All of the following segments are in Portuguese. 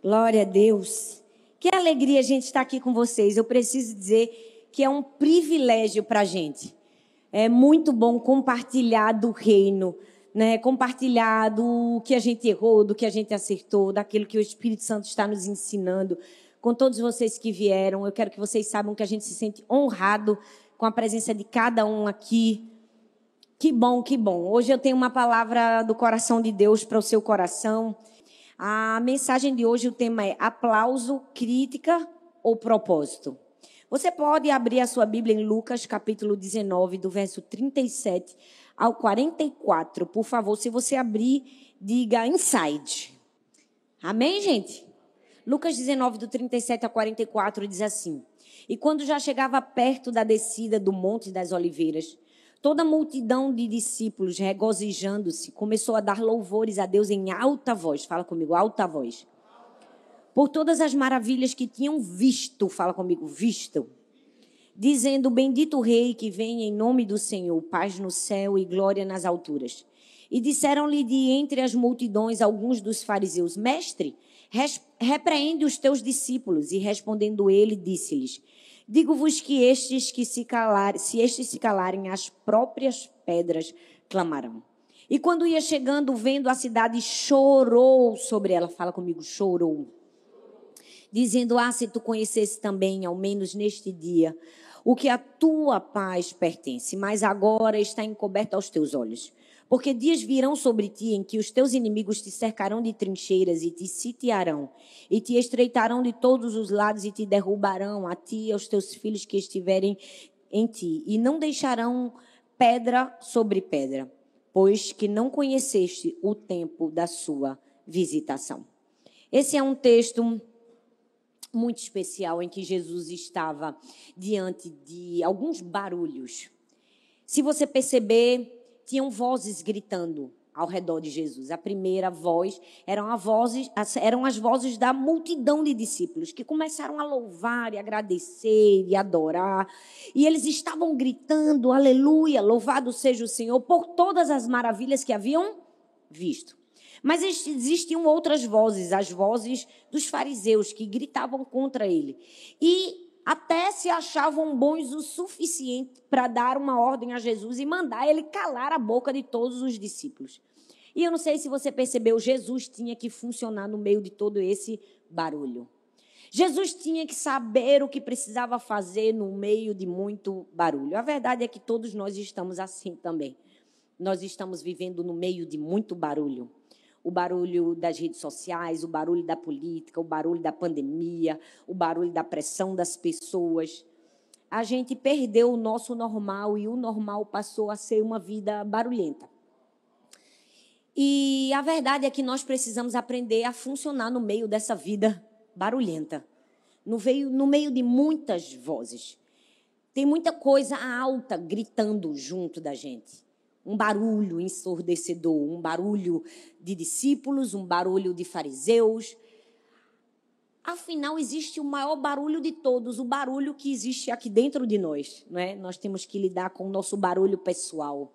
Glória a Deus. Que alegria a gente estar aqui com vocês. Eu preciso dizer que é um privilégio para a gente. É muito bom compartilhar do reino, né? compartilhar do que a gente errou, do que a gente acertou, daquilo que o Espírito Santo está nos ensinando. Com todos vocês que vieram, eu quero que vocês saibam que a gente se sente honrado com a presença de cada um aqui. Que bom, que bom. Hoje eu tenho uma palavra do coração de Deus para o seu coração. A mensagem de hoje, o tema é aplauso, crítica ou propósito. Você pode abrir a sua Bíblia em Lucas, capítulo 19, do verso 37 ao 44. Por favor, se você abrir, diga inside. Amém, gente? Lucas 19, do 37 ao 44, diz assim: E quando já chegava perto da descida do Monte das Oliveiras, Toda a multidão de discípulos, regozijando-se, começou a dar louvores a Deus em alta voz. Fala comigo, alta voz. Por todas as maravilhas que tinham visto, fala comigo, visto. Dizendo: Bendito Rei que vem em nome do Senhor, paz no céu e glória nas alturas. E disseram-lhe de entre as multidões alguns dos fariseus: Mestre, repreende os teus discípulos. E respondendo ele, disse-lhes: Digo-vos que estes que se calarem, se estes se calarem, as próprias pedras clamarão. E quando ia chegando, vendo a cidade, chorou sobre ela. Fala comigo, chorou. Dizendo: Ah, se tu conhecesse também, ao menos neste dia, o que a tua paz pertence, mas agora está encoberto aos teus olhos. Porque dias virão sobre ti em que os teus inimigos te cercarão de trincheiras e te sitiarão, e te estreitarão de todos os lados e te derrubarão, a ti e aos teus filhos que estiverem em ti, e não deixarão pedra sobre pedra, pois que não conheceste o tempo da sua visitação. Esse é um texto muito especial em que Jesus estava diante de alguns barulhos. Se você perceber, tinham vozes gritando ao redor de Jesus. A primeira voz eram, vozes, eram as vozes da multidão de discípulos que começaram a louvar e agradecer e adorar. E eles estavam gritando: Aleluia, louvado seja o Senhor por todas as maravilhas que haviam visto. Mas existiam outras vozes, as vozes dos fariseus que gritavam contra ele. E até se achavam bons o suficiente para dar uma ordem a Jesus e mandar ele calar a boca de todos os discípulos. E eu não sei se você percebeu, Jesus tinha que funcionar no meio de todo esse barulho. Jesus tinha que saber o que precisava fazer no meio de muito barulho. A verdade é que todos nós estamos assim também. Nós estamos vivendo no meio de muito barulho o barulho das redes sociais, o barulho da política, o barulho da pandemia, o barulho da pressão das pessoas. A gente perdeu o nosso normal e o normal passou a ser uma vida barulhenta. E a verdade é que nós precisamos aprender a funcionar no meio dessa vida barulhenta, no meio, no meio de muitas vozes. Tem muita coisa alta gritando junto da gente um barulho ensurdecedor, um barulho de discípulos, um barulho de fariseus. Afinal, existe o maior barulho de todos, o barulho que existe aqui dentro de nós. Não é? Nós temos que lidar com o nosso barulho pessoal,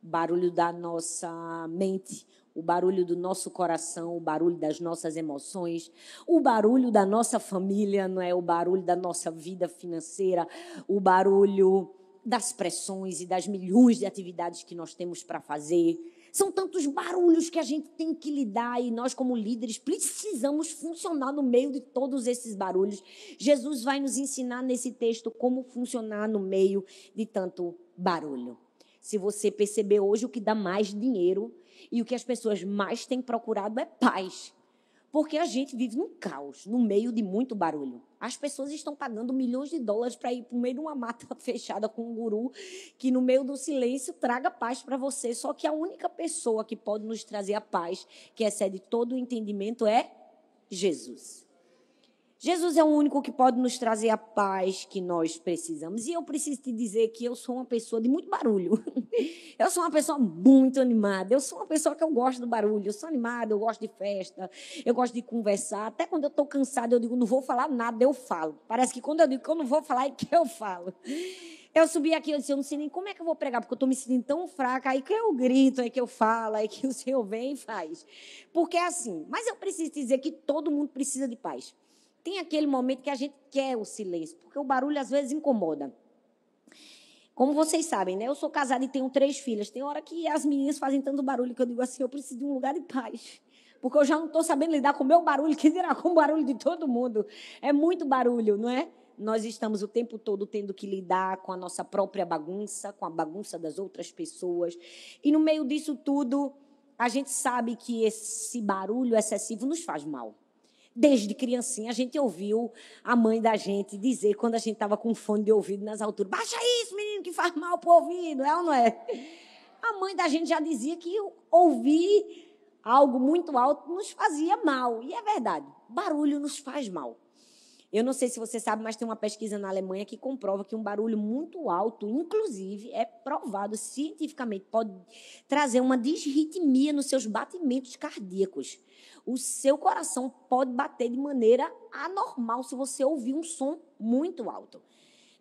o barulho da nossa mente, o barulho do nosso coração, o barulho das nossas emoções, o barulho da nossa família, não é? O barulho da nossa vida financeira, o barulho das pressões e das milhões de atividades que nós temos para fazer. São tantos barulhos que a gente tem que lidar e nós, como líderes, precisamos funcionar no meio de todos esses barulhos. Jesus vai nos ensinar nesse texto como funcionar no meio de tanto barulho. Se você perceber hoje, o que dá mais dinheiro e o que as pessoas mais têm procurado é paz. Porque a gente vive num caos, no meio de muito barulho. As pessoas estão pagando milhões de dólares para ir para o meio de uma mata fechada com um guru que, no meio do silêncio, traga paz para você. Só que a única pessoa que pode nos trazer a paz, que excede todo o entendimento, é Jesus. Jesus é o único que pode nos trazer a paz que nós precisamos. E eu preciso te dizer que eu sou uma pessoa de muito barulho. Eu sou uma pessoa muito animada. Eu sou uma pessoa que eu gosto do barulho. Eu sou animada, eu gosto de festa, eu gosto de conversar. Até quando eu estou cansada, eu digo, não vou falar nada, eu falo. Parece que quando eu digo que eu não vou falar, é que eu falo. Eu subi aqui, eu disse, eu não sei nem como é que eu vou pregar, porque eu estou me sentindo tão fraca, aí que eu grito, aí que eu falo, aí que o Senhor vem e faz. Porque é assim, mas eu preciso dizer que todo mundo precisa de paz. Tem aquele momento que a gente quer o silêncio, porque o barulho às vezes incomoda. Como vocês sabem, né? Eu sou casada e tenho três filhas. Tem hora que as meninas fazem tanto barulho que eu digo assim, eu preciso de um lugar de paz. Porque eu já não estou sabendo lidar com o meu barulho, que dirá com o barulho de todo mundo. É muito barulho, não é? nós estamos o tempo todo tendo que lidar com a nossa própria bagunça, com a bagunça das outras pessoas. E no meio disso tudo, a gente sabe que esse barulho excessivo nos faz mal. Desde criancinha, a gente ouviu a mãe da gente dizer, quando a gente estava com fone de ouvido nas alturas: baixa isso, menino, que faz mal para o ouvido, é ou não é? A mãe da gente já dizia que ouvir algo muito alto nos fazia mal. E é verdade, barulho nos faz mal. Eu não sei se você sabe, mas tem uma pesquisa na Alemanha que comprova que um barulho muito alto, inclusive, é provado cientificamente, pode trazer uma disritmia nos seus batimentos cardíacos. O seu coração pode bater de maneira anormal se você ouvir um som muito alto.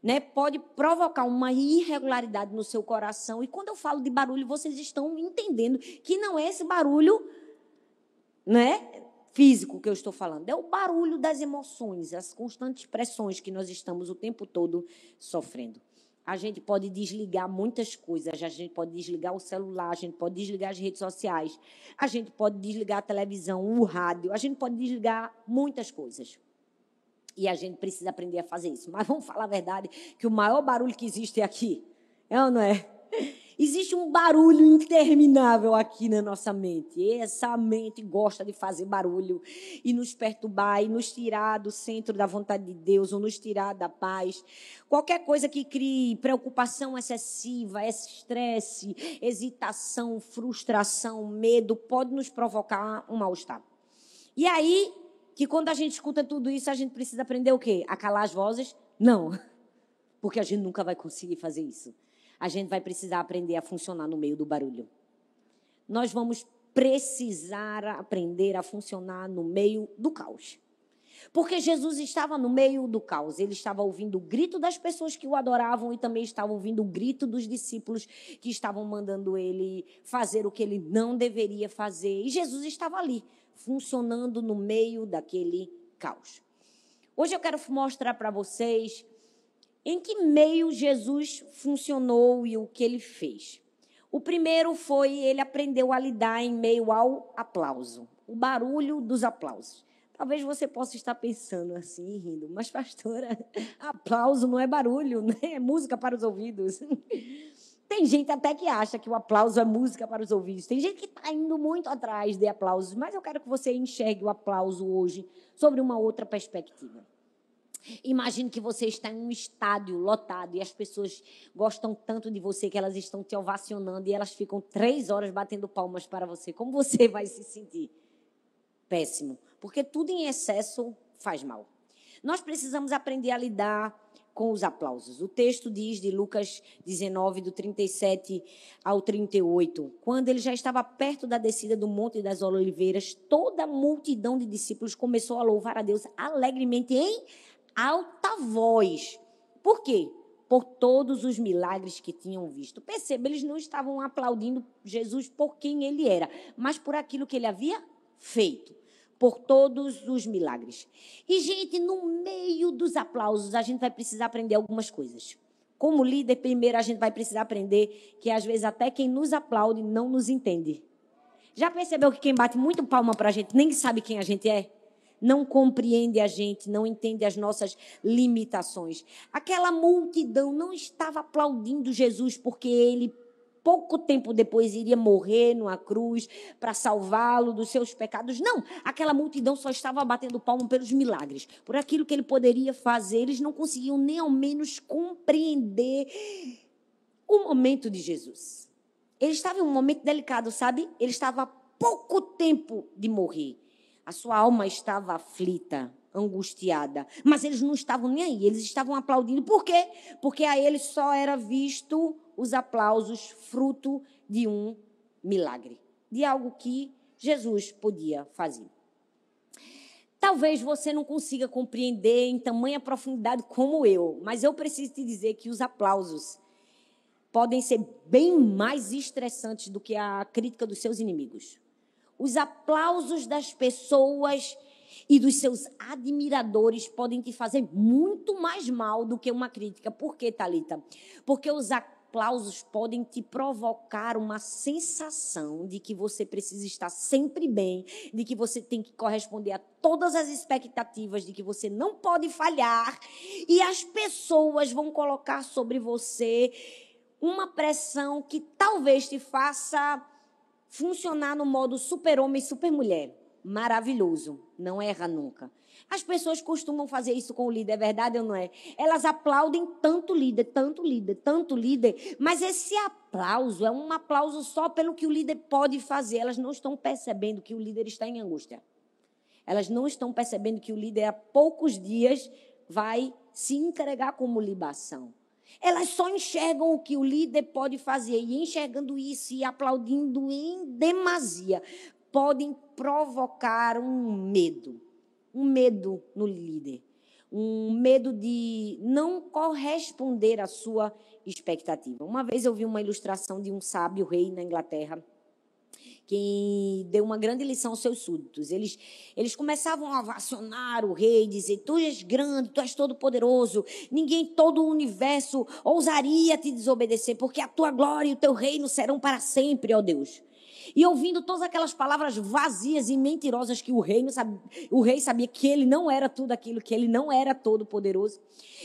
Né, pode provocar uma irregularidade no seu coração. E quando eu falo de barulho, vocês estão entendendo que não é esse barulho né, físico que eu estou falando, é o barulho das emoções, as constantes pressões que nós estamos o tempo todo sofrendo. A gente pode desligar muitas coisas, a gente pode desligar o celular, a gente pode desligar as redes sociais, a gente pode desligar a televisão, o rádio, a gente pode desligar muitas coisas. E a gente precisa aprender a fazer isso. Mas vamos falar a verdade, que o maior barulho que existe é aqui. É ou não é? Existe um barulho interminável aqui na nossa mente. Essa mente gosta de fazer barulho e nos perturbar e nos tirar do centro da vontade de Deus ou nos tirar da paz. Qualquer coisa que crie preocupação excessiva, estresse, hesitação, frustração, medo pode nos provocar um mal-estar. E aí, que quando a gente escuta tudo isso, a gente precisa aprender o quê? A calar as vozes? Não. Porque a gente nunca vai conseguir fazer isso a gente vai precisar aprender a funcionar no meio do barulho. Nós vamos precisar aprender a funcionar no meio do caos. Porque Jesus estava no meio do caos, ele estava ouvindo o grito das pessoas que o adoravam e também estava ouvindo o grito dos discípulos que estavam mandando ele fazer o que ele não deveria fazer. E Jesus estava ali, funcionando no meio daquele caos. Hoje eu quero mostrar para vocês em que meio Jesus funcionou e o que ele fez? O primeiro foi ele aprendeu a lidar em meio ao aplauso, o barulho dos aplausos. Talvez você possa estar pensando assim, rindo, mas pastora, aplauso não é barulho, né? é música para os ouvidos. Tem gente até que acha que o aplauso é música para os ouvidos. Tem gente que está indo muito atrás de aplausos, mas eu quero que você enxergue o aplauso hoje sobre uma outra perspectiva. Imagine que você está em um estádio lotado e as pessoas gostam tanto de você que elas estão te ovacionando e elas ficam três horas batendo palmas para você. Como você vai se sentir? Péssimo. Porque tudo em excesso faz mal. Nós precisamos aprender a lidar com os aplausos. O texto diz de Lucas 19, do 37 ao 38, quando ele já estava perto da descida do Monte das Oliveiras, toda a multidão de discípulos começou a louvar a Deus alegremente em alta voz. Por quê? Por todos os milagres que tinham visto. Perceba, eles não estavam aplaudindo Jesus por quem ele era, mas por aquilo que ele havia feito. Por todos os milagres. E, gente, no meio dos aplausos, a gente vai precisar aprender algumas coisas. Como líder, primeiro a gente vai precisar aprender que às vezes até quem nos aplaude não nos entende. Já percebeu que quem bate muito palma para a gente nem sabe quem a gente é? Não compreende a gente, não entende as nossas limitações. Aquela multidão não estava aplaudindo Jesus porque ele pouco tempo depois iria morrer numa cruz para salvá-lo dos seus pecados. Não, aquela multidão só estava batendo palmo pelos milagres, por aquilo que ele poderia fazer. Eles não conseguiam nem ao menos compreender o momento de Jesus. Ele estava em um momento delicado, sabe? Ele estava pouco tempo de morrer. A sua alma estava aflita, angustiada. Mas eles não estavam nem aí, eles estavam aplaudindo. Por quê? Porque a eles só era visto os aplausos fruto de um milagre, de algo que Jesus podia fazer. talvez você não consiga compreender em tamanha profundidade como eu, mas eu preciso te dizer que os aplausos podem ser bem mais estressantes do que a crítica dos seus inimigos. Os aplausos das pessoas e dos seus admiradores podem te fazer muito mais mal do que uma crítica. Por quê, Talita? Porque os aplausos podem te provocar uma sensação de que você precisa estar sempre bem, de que você tem que corresponder a todas as expectativas, de que você não pode falhar, e as pessoas vão colocar sobre você uma pressão que talvez te faça funcionar no modo super-homem super-mulher. Maravilhoso, não erra nunca. As pessoas costumam fazer isso com o líder, é verdade ou não é? Elas aplaudem tanto líder, tanto líder, tanto líder, mas esse aplauso é um aplauso só pelo que o líder pode fazer. Elas não estão percebendo que o líder está em angústia. Elas não estão percebendo que o líder, há poucos dias, vai se entregar como libação. Elas só enxergam o que o líder pode fazer e enxergando isso e aplaudindo em demasia, podem provocar um medo, um medo no líder, um medo de não corresponder à sua expectativa. Uma vez eu vi uma ilustração de um sábio rei na Inglaterra que deu uma grande lição aos seus súditos. Eles, eles começavam a ovacionar o rei, dizer: Tu és grande, tu és todo poderoso, ninguém, todo o universo ousaria te desobedecer, porque a tua glória e o teu reino serão para sempre, ó Deus. E ouvindo todas aquelas palavras vazias e mentirosas que o rei, sabia, o rei sabia que ele não era tudo aquilo, que ele não era todo poderoso,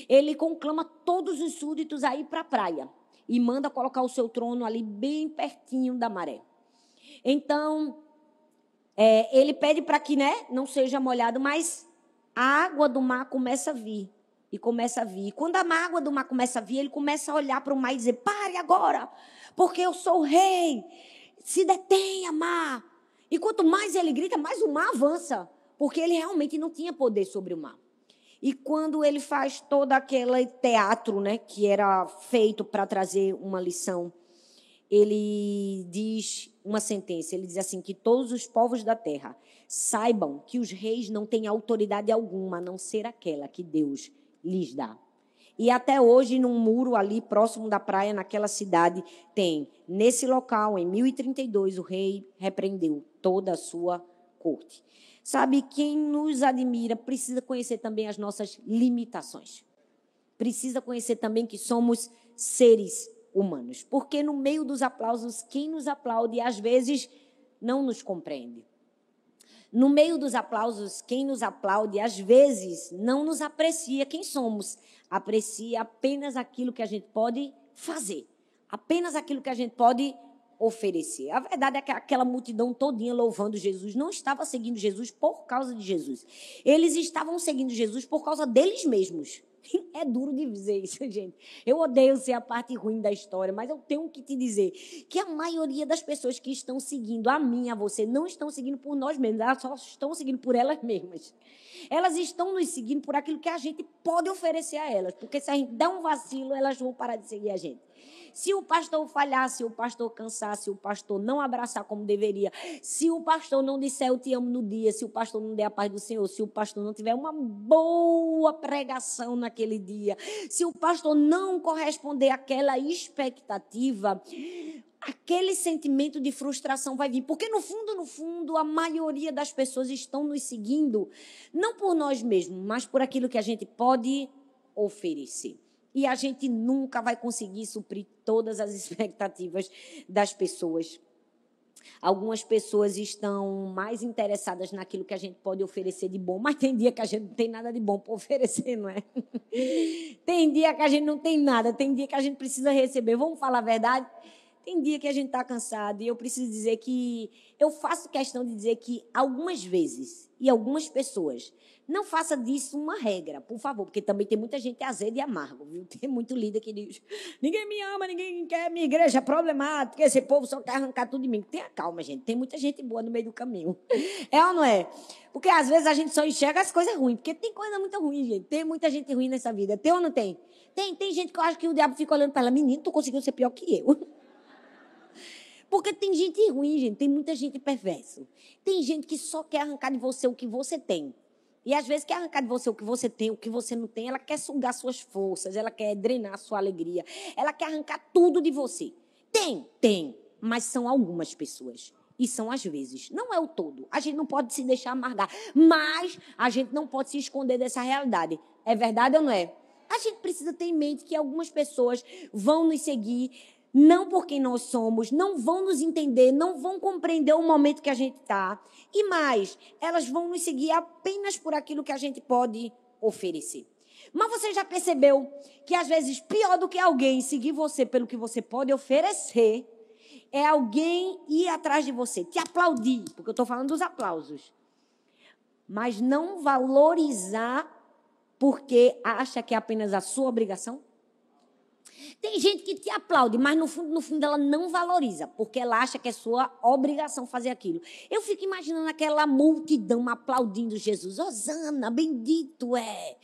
ele conclama todos os súditos a ir para a praia e manda colocar o seu trono ali bem pertinho da maré. Então, é, ele pede para que né, não seja molhado, mas a água do mar começa a vir. E começa a vir. Quando a água do mar começa a vir, ele começa a olhar para o mar e dizer: pare agora, porque eu sou o rei. Se detenha, mar. E quanto mais ele grita, mais o mar avança. Porque ele realmente não tinha poder sobre o mar. E quando ele faz todo aquele teatro, né, que era feito para trazer uma lição, ele diz uma sentença, ele diz assim que todos os povos da terra saibam que os reis não têm autoridade alguma a não ser aquela que Deus lhes dá. E até hoje, num muro ali próximo da praia, naquela cidade, tem, nesse local, em 1032, o rei repreendeu toda a sua corte. Sabe, quem nos admira precisa conhecer também as nossas limitações. Precisa conhecer também que somos seres humanos. Porque no meio dos aplausos, quem nos aplaude às vezes não nos compreende. No meio dos aplausos, quem nos aplaude às vezes não nos aprecia quem somos, aprecia apenas aquilo que a gente pode fazer, apenas aquilo que a gente pode oferecer. A verdade é que aquela multidão todinha louvando Jesus não estava seguindo Jesus por causa de Jesus. Eles estavam seguindo Jesus por causa deles mesmos. É duro de dizer isso, gente. Eu odeio ser a parte ruim da história, mas eu tenho que te dizer que a maioria das pessoas que estão seguindo a mim, a você, não estão seguindo por nós mesmos, elas só estão seguindo por elas mesmas. Elas estão nos seguindo por aquilo que a gente pode oferecer a elas, porque se a gente der um vacilo, elas vão parar de seguir a gente. Se o pastor falhar, se o pastor cansar, se o pastor não abraçar como deveria, se o pastor não disser eu te amo no dia, se o pastor não der a paz do Senhor, se o pastor não tiver uma boa pregação naquele dia, se o pastor não corresponder àquela expectativa, aquele sentimento de frustração vai vir. Porque no fundo, no fundo, a maioria das pessoas estão nos seguindo, não por nós mesmos, mas por aquilo que a gente pode oferecer e a gente nunca vai conseguir suprir todas as expectativas das pessoas. Algumas pessoas estão mais interessadas naquilo que a gente pode oferecer de bom, mas tem dia que a gente não tem nada de bom para oferecer, não é? Tem dia que a gente não tem nada, tem dia que a gente precisa receber. Vamos falar a verdade? Tem dia que a gente está cansado e eu preciso dizer que eu faço questão de dizer que algumas vezes e algumas pessoas não faça disso uma regra, por favor, porque também tem muita gente azeda e amargo, viu? Tem muito líder que diz: ninguém me ama, ninguém quer minha igreja é problemática, esse povo só quer arrancar tudo de mim. Tenha calma, gente. Tem muita gente boa no meio do caminho. É ou não é? Porque às vezes a gente só enxerga as coisas ruins, porque tem coisa muito ruim, gente. Tem muita gente ruim nessa vida. Tem ou não tem? Tem, tem gente que eu acho que o diabo fica olhando para ela, menino, tu conseguiu ser pior que eu. Porque tem gente ruim, gente. Tem muita gente perversa. Tem gente que só quer arrancar de você o que você tem. E às vezes quer arrancar de você o que você tem, o que você não tem. Ela quer sugar suas forças, ela quer drenar sua alegria. Ela quer arrancar tudo de você. Tem, tem. Mas são algumas pessoas. E são às vezes. Não é o todo. A gente não pode se deixar amargar. Mas a gente não pode se esconder dessa realidade. É verdade ou não é? A gente precisa ter em mente que algumas pessoas vão nos seguir não por quem nós somos, não vão nos entender, não vão compreender o momento que a gente está. E mais, elas vão nos seguir apenas por aquilo que a gente pode oferecer. Mas você já percebeu que às vezes pior do que alguém seguir você pelo que você pode oferecer é alguém ir atrás de você, te aplaudir, porque eu estou falando dos aplausos, mas não valorizar porque acha que é apenas a sua obrigação? Tem gente que te aplaude, mas no fundo, no fundo ela não valoriza, porque ela acha que é sua obrigação fazer aquilo. Eu fico imaginando aquela multidão aplaudindo Jesus. Osana, bendito é.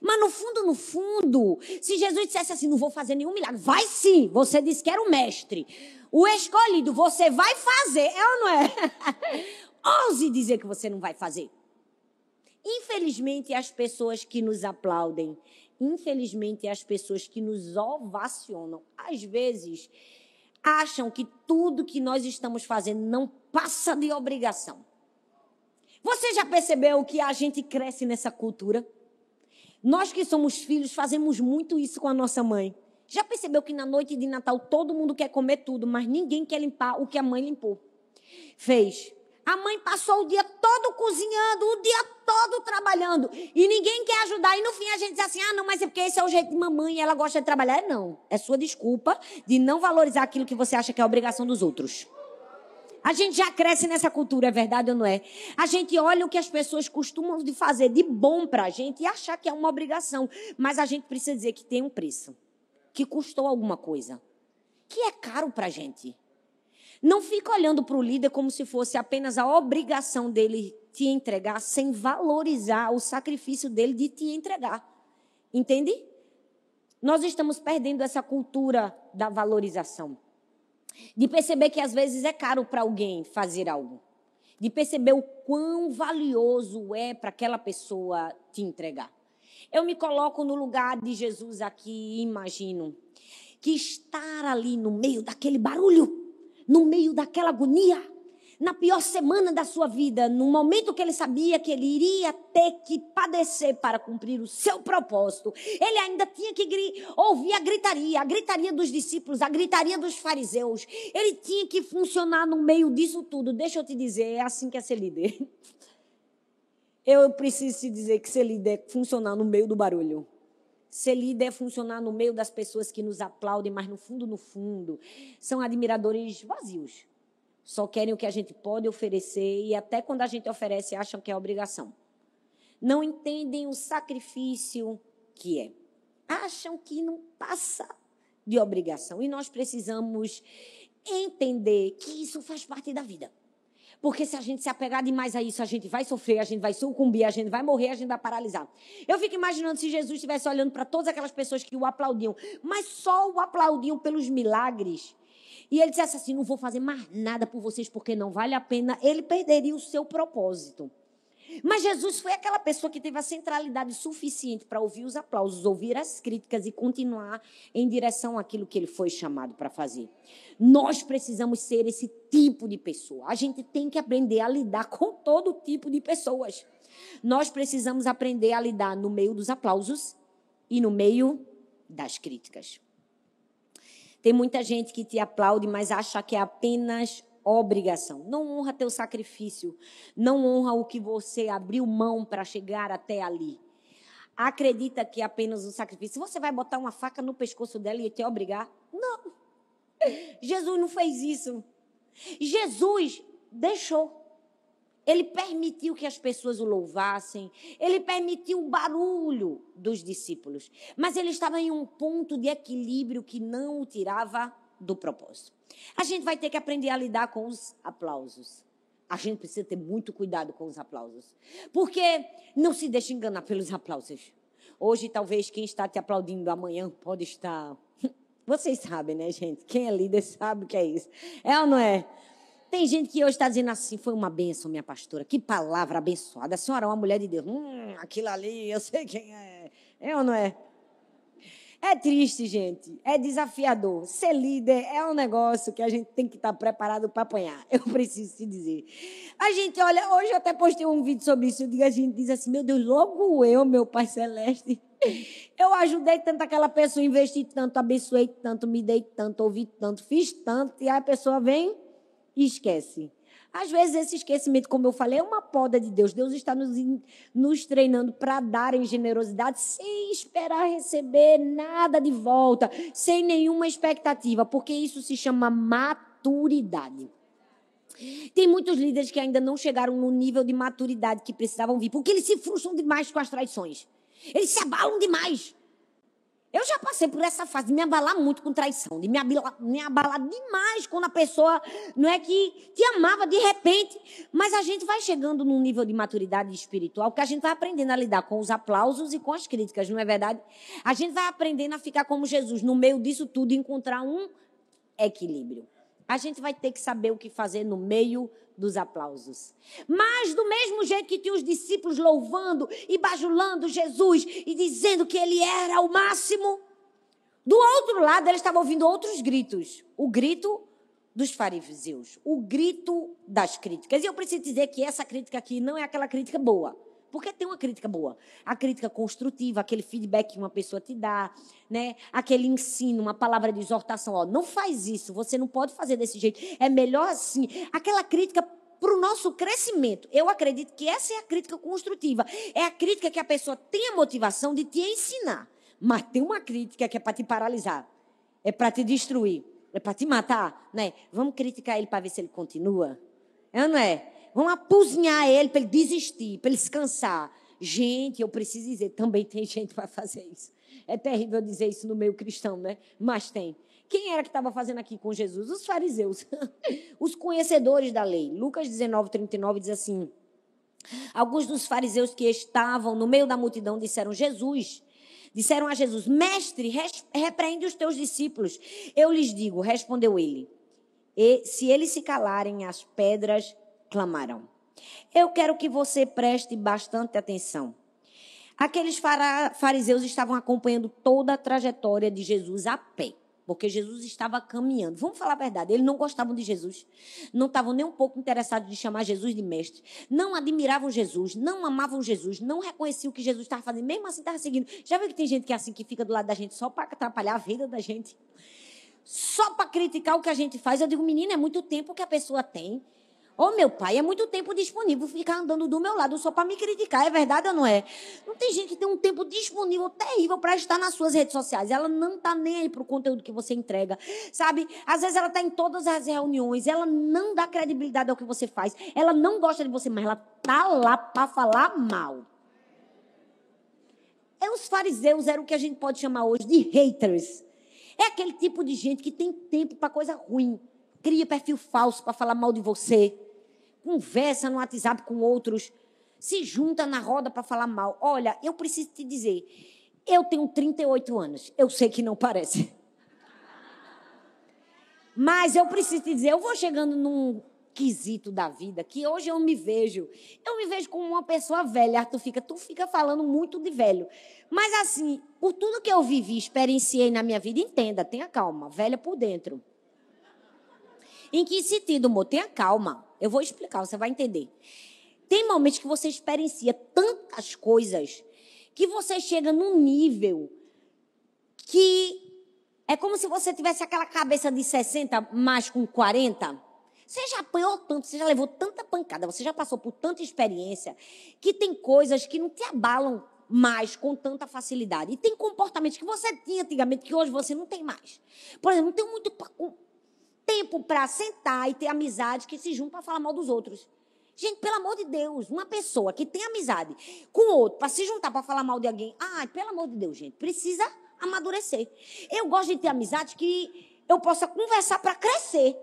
Mas no fundo, no fundo, se Jesus dissesse assim, não vou fazer nenhum milagre, vai sim, você disse que era o mestre. O escolhido, você vai fazer, é ou não é? Ouse dizer que você não vai fazer. Infelizmente, as pessoas que nos aplaudem, infelizmente, as pessoas que nos ovacionam, às vezes, acham que tudo que nós estamos fazendo não passa de obrigação. Você já percebeu que a gente cresce nessa cultura? Nós que somos filhos fazemos muito isso com a nossa mãe. Já percebeu que na noite de Natal todo mundo quer comer tudo, mas ninguém quer limpar o que a mãe limpou? Fez. A mãe passou o dia todo cozinhando, o dia todo trabalhando. E ninguém quer ajudar. E no fim a gente diz assim: ah, não, mas é porque esse é o jeito de mamãe ela gosta de trabalhar. Não. É sua desculpa de não valorizar aquilo que você acha que é obrigação dos outros. A gente já cresce nessa cultura, é verdade ou não é? A gente olha o que as pessoas costumam de fazer de bom pra gente e achar que é uma obrigação. Mas a gente precisa dizer que tem um preço. Que custou alguma coisa. Que é caro pra gente. Não fica olhando para o líder como se fosse apenas a obrigação dele te entregar, sem valorizar o sacrifício dele de te entregar. Entende? Nós estamos perdendo essa cultura da valorização. De perceber que às vezes é caro para alguém fazer algo. De perceber o quão valioso é para aquela pessoa te entregar. Eu me coloco no lugar de Jesus aqui e imagino que estar ali no meio daquele barulho no meio daquela agonia, na pior semana da sua vida, no momento que ele sabia que ele iria ter que padecer para cumprir o seu propósito, ele ainda tinha que ouvir a gritaria, a gritaria dos discípulos, a gritaria dos fariseus. Ele tinha que funcionar no meio disso tudo. Deixa eu te dizer, é assim que é ser líder. Eu preciso te dizer que ser líder é funcionar no meio do barulho. Ser líder é funcionar no meio das pessoas que nos aplaudem, mas no fundo, no fundo, são admiradores vazios. Só querem o que a gente pode oferecer e até quando a gente oferece acham que é obrigação. Não entendem o sacrifício que é. Acham que não passa de obrigação. E nós precisamos entender que isso faz parte da vida. Porque se a gente se apegar demais a isso, a gente vai sofrer, a gente vai sucumbir, a gente vai morrer, a gente vai paralisar. Eu fico imaginando se Jesus estivesse olhando para todas aquelas pessoas que o aplaudiam, mas só o aplaudiam pelos milagres. E ele dissesse assim: não vou fazer mais nada por vocês porque não vale a pena, ele perderia o seu propósito. Mas Jesus foi aquela pessoa que teve a centralidade suficiente para ouvir os aplausos, ouvir as críticas e continuar em direção àquilo que ele foi chamado para fazer. Nós precisamos ser esse tipo de pessoa. A gente tem que aprender a lidar com todo tipo de pessoas. Nós precisamos aprender a lidar no meio dos aplausos e no meio das críticas. Tem muita gente que te aplaude, mas acha que é apenas obrigação. Não honra teu sacrifício. Não honra o que você abriu mão para chegar até ali. Acredita que apenas um sacrifício. Você vai botar uma faca no pescoço dela e te obrigar? Não. Jesus não fez isso. Jesus deixou. Ele permitiu que as pessoas o louvassem, ele permitiu o barulho dos discípulos, mas ele estava em um ponto de equilíbrio que não o tirava do propósito. A gente vai ter que aprender a lidar com os aplausos. A gente precisa ter muito cuidado com os aplausos. Porque não se deixe enganar pelos aplausos. Hoje, talvez, quem está te aplaudindo amanhã pode estar. Vocês sabem, né, gente? Quem é líder sabe o que é isso. É ou não é? tem gente que hoje está dizendo assim, foi uma benção, minha pastora. Que palavra abençoada. A senhora é uma mulher de Deus. Hum, aquilo ali, eu sei quem é. É ou não é? É triste, gente. É desafiador. Ser líder é um negócio que a gente tem que estar preparado para apanhar. Eu preciso te dizer. A gente, olha, hoje eu até postei um vídeo sobre isso. A gente diz assim: meu Deus, logo eu, meu Pai Celeste. Eu ajudei tanto aquela pessoa, investi tanto, abençoei tanto, me dei tanto, ouvi tanto, fiz tanto. E a pessoa vem e esquece. Às vezes, esse esquecimento, como eu falei, é uma poda de Deus. Deus está nos, nos treinando para dar em generosidade sem esperar receber nada de volta, sem nenhuma expectativa, porque isso se chama maturidade. Tem muitos líderes que ainda não chegaram no nível de maturidade que precisavam vir, porque eles se frustram demais com as traições. Eles se abalam demais. Eu já passei por essa fase de me abalar muito com traição, de me abalar, me abalar demais quando a pessoa não é que te amava de repente. Mas a gente vai chegando num nível de maturidade espiritual que a gente vai aprendendo a lidar com os aplausos e com as críticas, não é verdade? A gente vai aprendendo a ficar como Jesus, no meio disso tudo, encontrar um equilíbrio. A gente vai ter que saber o que fazer no meio dos aplausos. Mas do mesmo jeito que tinha os discípulos louvando e bajulando Jesus e dizendo que ele era o máximo, do outro lado eles estavam ouvindo outros gritos. O grito dos fariseus, o grito das críticas. E eu preciso dizer que essa crítica aqui não é aquela crítica boa. Porque tem uma crítica boa. A crítica construtiva, aquele feedback que uma pessoa te dá, né? Aquele ensino, uma palavra de exortação, ó, não faz isso, você não pode fazer desse jeito. É melhor assim. Aquela crítica para o nosso crescimento. Eu acredito que essa é a crítica construtiva. É a crítica que a pessoa tem a motivação de te ensinar. Mas tem uma crítica que é para te paralisar. É para te destruir. É para te matar, né? Vamos criticar ele para ver se ele continua. É ou não é? Vão apuzinhar ele para ele desistir, para ele se cansar. Gente, eu preciso dizer, também tem gente para fazer isso. É terrível dizer isso no meio cristão, né? Mas tem. Quem era que estava fazendo aqui com Jesus? Os fariseus, os conhecedores da lei. Lucas 19, 39 diz assim: Alguns dos fariseus que estavam no meio da multidão disseram: Jesus, disseram a Jesus: Mestre, repreende os teus discípulos. Eu lhes digo, respondeu ele: e se eles se calarem, as pedras clamarão. Eu quero que você preste bastante atenção. Aqueles fariseus estavam acompanhando toda a trajetória de Jesus a pé, porque Jesus estava caminhando. Vamos falar a verdade, eles não gostavam de Jesus, não estavam nem um pouco interessados de chamar Jesus de mestre, não admiravam Jesus, não amavam Jesus, não reconheciam o que Jesus estava fazendo, mesmo assim estava seguindo. Já viu que tem gente que é assim, que fica do lado da gente só para atrapalhar a vida da gente? Só para criticar o que a gente faz. Eu digo, menina, é muito tempo que a pessoa tem Ô, meu pai, é muito tempo disponível ficar andando do meu lado só para me criticar, é verdade ou não é? Não tem gente que tem um tempo disponível terrível para estar nas suas redes sociais. Ela não tá nem aí pro conteúdo que você entrega, sabe? Às vezes ela tá em todas as reuniões, ela não dá credibilidade ao que você faz, ela não gosta de você, mas ela tá lá para falar mal. É os fariseus eram o que a gente pode chamar hoje de haters. É aquele tipo de gente que tem tempo para coisa ruim, cria perfil falso para falar mal de você conversa no WhatsApp com outros, se junta na roda para falar mal. Olha, eu preciso te dizer, eu tenho 38 anos, eu sei que não parece. Mas eu preciso te dizer, eu vou chegando num quesito da vida que hoje eu me vejo. Eu me vejo como uma pessoa velha. Arthur fica, tu fica falando muito de velho. Mas assim, por tudo que eu vivi, experienciei na minha vida, entenda, tenha calma, velha por dentro. Em que sentido, amor? Tenha calma. Eu vou explicar, você vai entender. Tem momentos que você experiencia tantas coisas que você chega num nível que é como se você tivesse aquela cabeça de 60 mais com 40. Você já apanhou tanto, você já levou tanta pancada, você já passou por tanta experiência, que tem coisas que não te abalam mais com tanta facilidade. E tem comportamentos que você tinha antigamente que hoje você não tem mais. Por exemplo, não tem muito tempo para sentar e ter amizade que se juntam para falar mal dos outros. Gente, pelo amor de Deus, uma pessoa que tem amizade com outro para se juntar para falar mal de alguém, ai, pelo amor de Deus, gente, precisa amadurecer. Eu gosto de ter amizade que eu possa conversar para crescer,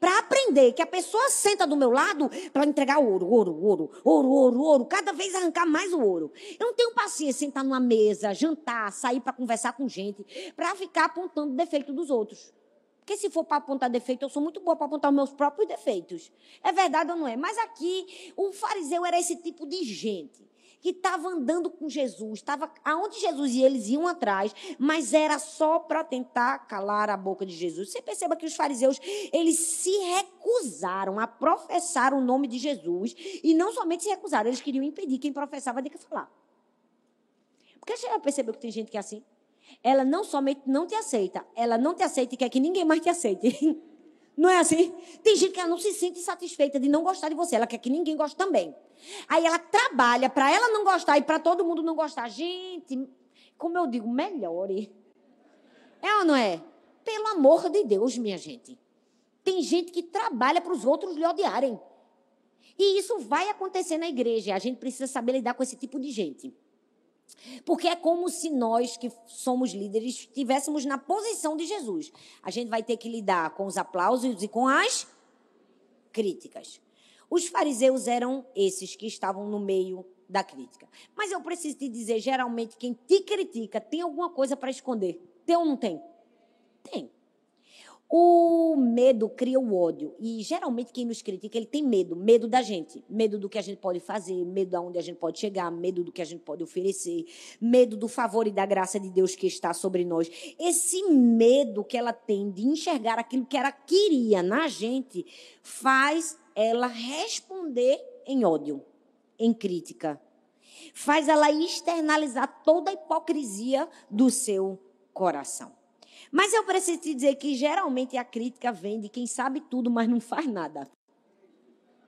para aprender, que a pessoa senta do meu lado para entregar ouro, ouro, ouro, ouro, ouro, ouro, cada vez arrancar mais o ouro. Eu não tenho paciência sentar numa mesa, jantar, sair para conversar com gente, para ficar apontando o defeito dos outros. Porque se for para apontar defeito, eu sou muito boa para apontar os meus próprios defeitos. É verdade ou não é? Mas aqui, o fariseu era esse tipo de gente que estava andando com Jesus, estava aonde Jesus e eles iam atrás, mas era só para tentar calar a boca de Jesus. Você perceba que os fariseus, eles se recusaram a professar o nome de Jesus, e não somente se recusaram, eles queriam impedir quem professava de que falar. Porque você já percebeu que tem gente que é assim? Ela não somente não te aceita, ela não te aceita e quer que ninguém mais te aceite. Não é assim? Tem gente que ela não se sente satisfeita de não gostar de você, ela quer que ninguém goste também. Aí ela trabalha para ela não gostar e para todo mundo não gostar. Gente, como eu digo, melhore. É ou não é? Pelo amor de Deus, minha gente. Tem gente que trabalha para os outros lhe odiarem. E isso vai acontecer na igreja. A gente precisa saber lidar com esse tipo de gente. Porque é como se nós, que somos líderes, estivéssemos na posição de Jesus. A gente vai ter que lidar com os aplausos e com as críticas. Os fariseus eram esses que estavam no meio da crítica. Mas eu preciso te dizer, geralmente, quem te critica tem alguma coisa para esconder. Tem ou não tem? Tem. O medo cria o ódio. E geralmente quem nos critica, ele tem medo. Medo da gente. Medo do que a gente pode fazer, medo de onde a gente pode chegar, medo do que a gente pode oferecer, medo do favor e da graça de Deus que está sobre nós. Esse medo que ela tem de enxergar aquilo que ela queria na gente faz ela responder em ódio, em crítica. Faz ela externalizar toda a hipocrisia do seu coração. Mas eu preciso te dizer que geralmente a crítica vem de quem sabe tudo, mas não faz nada.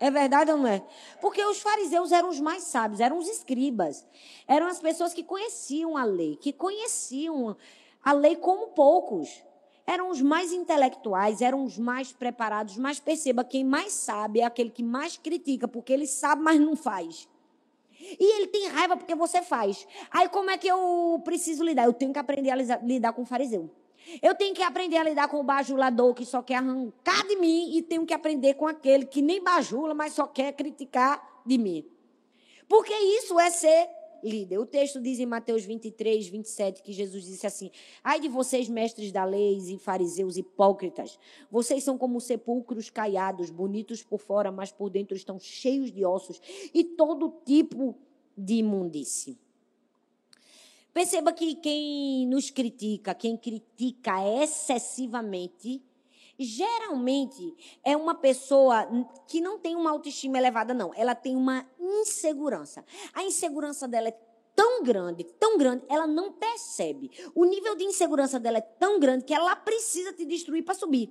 É verdade ou não é? Porque os fariseus eram os mais sábios, eram os escribas. Eram as pessoas que conheciam a lei, que conheciam a lei como poucos. Eram os mais intelectuais, eram os mais preparados. Mas perceba, quem mais sabe é aquele que mais critica, porque ele sabe, mas não faz. E ele tem raiva porque você faz. Aí como é que eu preciso lidar? Eu tenho que aprender a lidar com o fariseu. Eu tenho que aprender a lidar com o bajulador que só quer arrancar de mim e tenho que aprender com aquele que nem bajula, mas só quer criticar de mim. Porque isso é ser líder. O texto diz em Mateus 23, 27 que Jesus disse assim: Ai de vocês, mestres da lei e fariseus hipócritas, vocês são como sepulcros caiados, bonitos por fora, mas por dentro estão cheios de ossos e todo tipo de imundície. Perceba que quem nos critica, quem critica excessivamente, geralmente é uma pessoa que não tem uma autoestima elevada, não. Ela tem uma insegurança. A insegurança dela é tão grande, tão grande, ela não percebe. O nível de insegurança dela é tão grande que ela precisa te destruir para subir.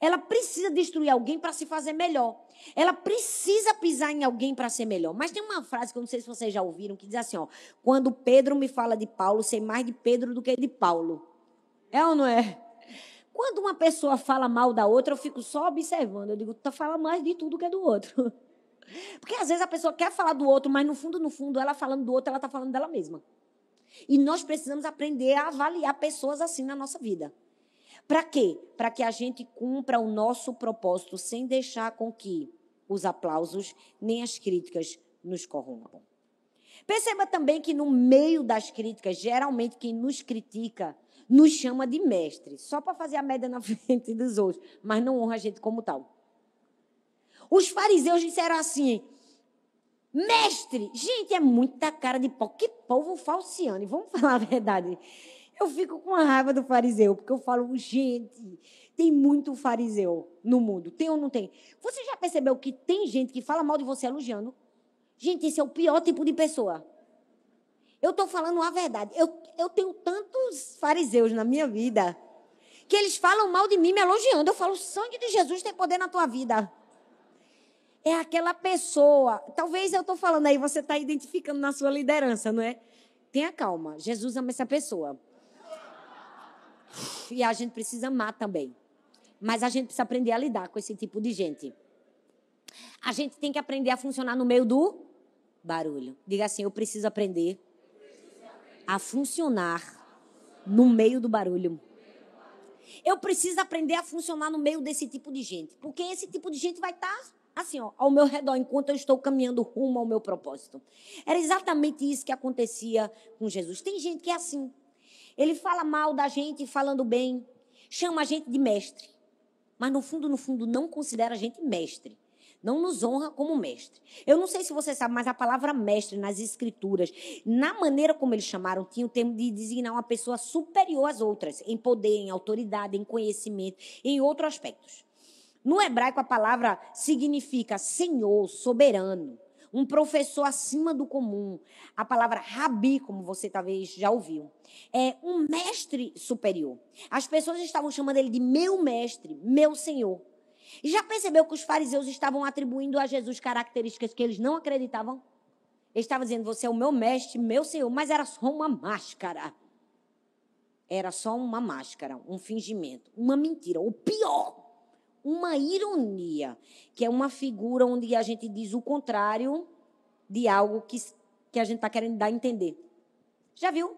Ela precisa destruir alguém para se fazer melhor. Ela precisa pisar em alguém para ser melhor. Mas tem uma frase que eu não sei se vocês já ouviram, que diz assim: ó, quando Pedro me fala de Paulo, sei mais de Pedro do que de Paulo. É ou não é? Quando uma pessoa fala mal da outra, eu fico só observando. Eu digo, tu fala mais de tudo que do outro. Porque às vezes a pessoa quer falar do outro, mas no fundo, no fundo, ela falando do outro, ela está falando dela mesma. E nós precisamos aprender a avaliar pessoas assim na nossa vida. Para quê? Para que a gente cumpra o nosso propósito sem deixar com que os aplausos nem as críticas nos corrompam. Perceba também que no meio das críticas, geralmente quem nos critica nos chama de mestre, só para fazer a média na frente dos outros, mas não honra a gente como tal. Os fariseus disseram assim: mestre, gente, é muita cara de pau. Que povo falciano. E vamos falar a verdade. Eu fico com a raiva do fariseu, porque eu falo, gente, tem muito fariseu no mundo. Tem ou não tem? Você já percebeu que tem gente que fala mal de você elogiando? Gente, esse é o pior tipo de pessoa. Eu estou falando a verdade. Eu, eu tenho tantos fariseus na minha vida que eles falam mal de mim me elogiando. Eu falo, o sangue de Jesus tem poder na tua vida. É aquela pessoa. Talvez eu estou falando aí, você está identificando na sua liderança, não é? Tenha calma. Jesus ama essa pessoa. E a gente precisa amar também. Mas a gente precisa aprender a lidar com esse tipo de gente. A gente tem que aprender a funcionar no meio do barulho. Diga assim: eu preciso aprender a funcionar no meio do barulho. Eu preciso aprender a funcionar no meio desse tipo de gente. Porque esse tipo de gente vai estar assim, ó, ao meu redor, enquanto eu estou caminhando rumo ao meu propósito. Era exatamente isso que acontecia com Jesus. Tem gente que é assim. Ele fala mal da gente falando bem. chama a gente de mestre, mas no fundo, no fundo, não considera a gente mestre. Não nos honra como mestre. Eu não sei se você sabe, mas a palavra mestre nas escrituras, na maneira como eles chamaram, tinha o termo de designar uma pessoa superior às outras, em poder, em autoridade, em conhecimento, em outros aspectos. No hebraico, a palavra significa senhor, soberano um professor acima do comum. A palavra rabi, como você talvez já ouviu, é um mestre superior. As pessoas estavam chamando ele de meu mestre, meu senhor. E já percebeu que os fariseus estavam atribuindo a Jesus características que eles não acreditavam? Eles estavam dizendo, você é o meu mestre, meu senhor, mas era só uma máscara. Era só uma máscara, um fingimento, uma mentira. O pior, uma ironia, que é uma figura onde a gente diz o contrário de algo que, que a gente está querendo dar a entender. Já viu?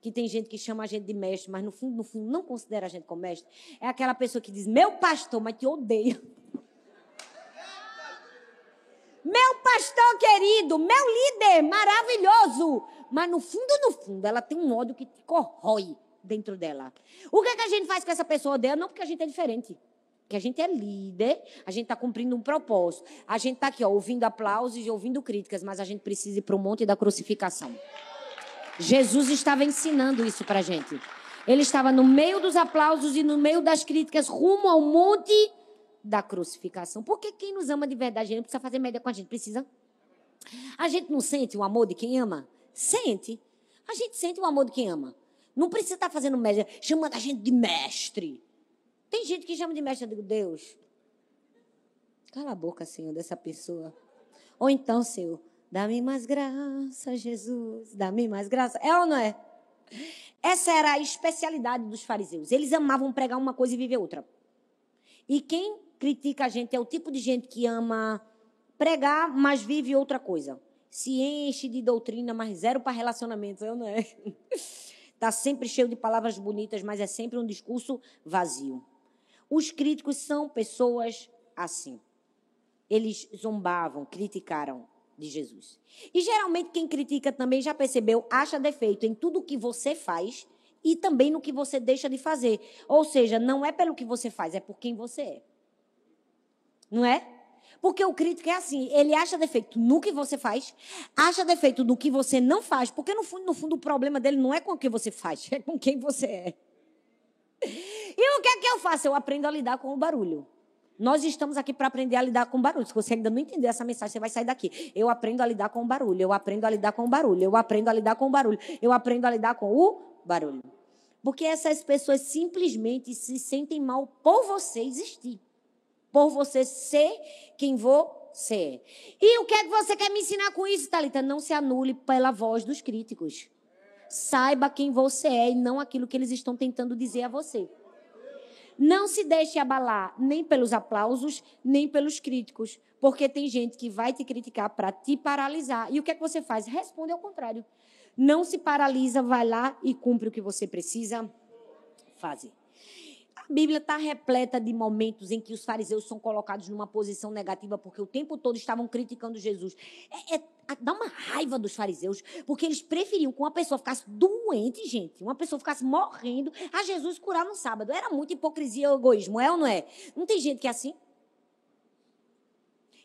Que tem gente que chama a gente de mestre, mas no fundo, no fundo, não considera a gente como mestre. É aquela pessoa que diz, meu pastor, mas te odeia. Meu pastor querido, meu líder maravilhoso. Mas no fundo, no fundo, ela tem um ódio que te corrói dentro dela. O que, é que a gente faz com essa pessoa dela? Não porque a gente é diferente que a gente é líder, a gente está cumprindo um propósito. A gente está aqui, ó, ouvindo aplausos e ouvindo críticas, mas a gente precisa ir para o monte da crucificação. Jesus estava ensinando isso para a gente. Ele estava no meio dos aplausos e no meio das críticas, rumo ao monte da crucificação. Porque quem nos ama de verdade, não precisa fazer média com a gente, precisa. A gente não sente o amor de quem ama? Sente. A gente sente o amor de quem ama. Não precisa estar tá fazendo média, chamando a gente de mestre. Tem gente que chama de mestre, eu digo, Deus, cala a boca, Senhor, dessa pessoa. Ou então, Senhor, dá-me mais graça, Jesus, dá-me mais graça. É ou não é? Essa era a especialidade dos fariseus. Eles amavam pregar uma coisa e viver outra. E quem critica a gente é o tipo de gente que ama pregar, mas vive outra coisa. Se enche de doutrina, mas zero para relacionamentos, é ou não é? Está sempre cheio de palavras bonitas, mas é sempre um discurso vazio. Os críticos são pessoas assim. Eles zombavam, criticaram de Jesus. E geralmente quem critica também já percebeu, acha defeito em tudo que você faz e também no que você deixa de fazer. Ou seja, não é pelo que você faz, é por quem você é. Não é? Porque o crítico é assim, ele acha defeito no que você faz, acha defeito no que você não faz, porque no fundo, no fundo o problema dele não é com o que você faz, é com quem você é. E o que é que eu faço? Eu aprendo a lidar com o barulho. Nós estamos aqui para aprender a lidar com barulho. Se você ainda não entender essa mensagem, você vai sair daqui. Eu aprendo a lidar com o barulho. Eu aprendo a lidar com o barulho. Eu aprendo a lidar com o barulho. Eu aprendo a lidar com o barulho. Porque essas pessoas simplesmente se sentem mal por você existir. Por você ser quem você é. E o que é que você quer me ensinar com isso, Thalita? Não se anule pela voz dos críticos. Saiba quem você é e não aquilo que eles estão tentando dizer a você. Não se deixe abalar nem pelos aplausos, nem pelos críticos, porque tem gente que vai te criticar para te paralisar. E o que é que você faz? Responde ao contrário. Não se paralisa, vai lá e cumpre o que você precisa fazer. A Bíblia está repleta de momentos em que os fariseus são colocados numa posição negativa porque o tempo todo estavam criticando Jesus. É, é, dá uma raiva dos fariseus, porque eles preferiam que uma pessoa ficasse doente, gente, uma pessoa ficasse morrendo, a Jesus curar no sábado. Era muita hipocrisia e egoísmo, é ou não é? Não tem gente que é assim?